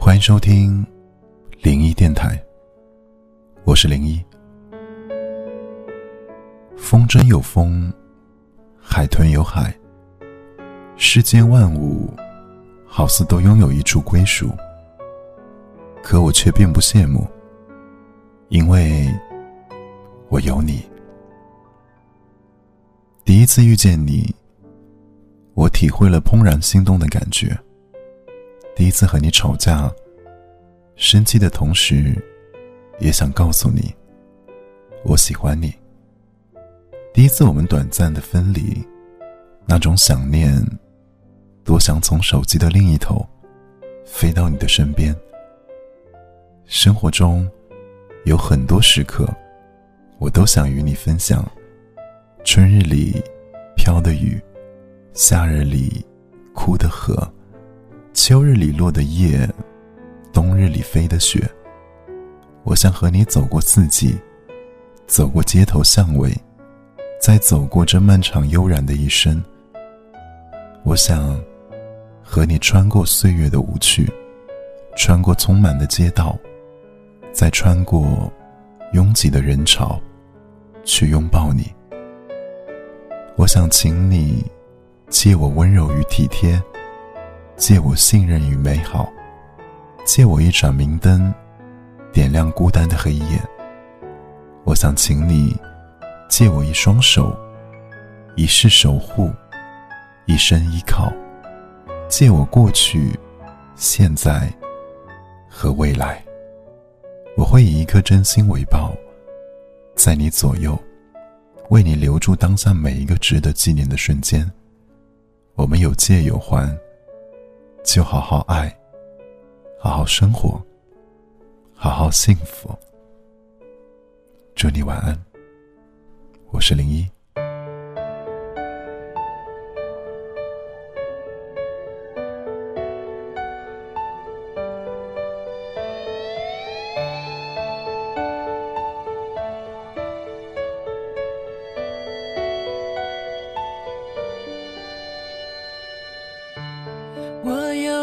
欢迎收听灵异电台，我是灵一。风筝有风，海豚有海，世间万物好似都拥有一处归属，可我却并不羡慕，因为我有你。第一次遇见你，我体会了怦然心动的感觉。第一次和你吵架，生气的同时，也想告诉你，我喜欢你。第一次我们短暂的分离，那种想念，多想从手机的另一头，飞到你的身边。生活中，有很多时刻，我都想与你分享。春日里飘的雨，夏日里哭的河，秋日里落的叶，冬日里飞的雪。我想和你走过四季，走过街头巷尾，再走过这漫长悠然的一生。我想和你穿过岁月的无趣，穿过匆忙的街道，再穿过拥挤的人潮，去拥抱你。我想请你借我温柔与体贴，借我信任与美好，借我一盏明灯，点亮孤单的黑夜。我想请你借我一双手，一世守护，一生依靠，借我过去、现在和未来。我会以一颗真心为报，在你左右。为你留住当下每一个值得纪念的瞬间。我们有借有还，就好好爱，好好生活，好好幸福。祝你晚安，我是零一。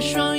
雪霜。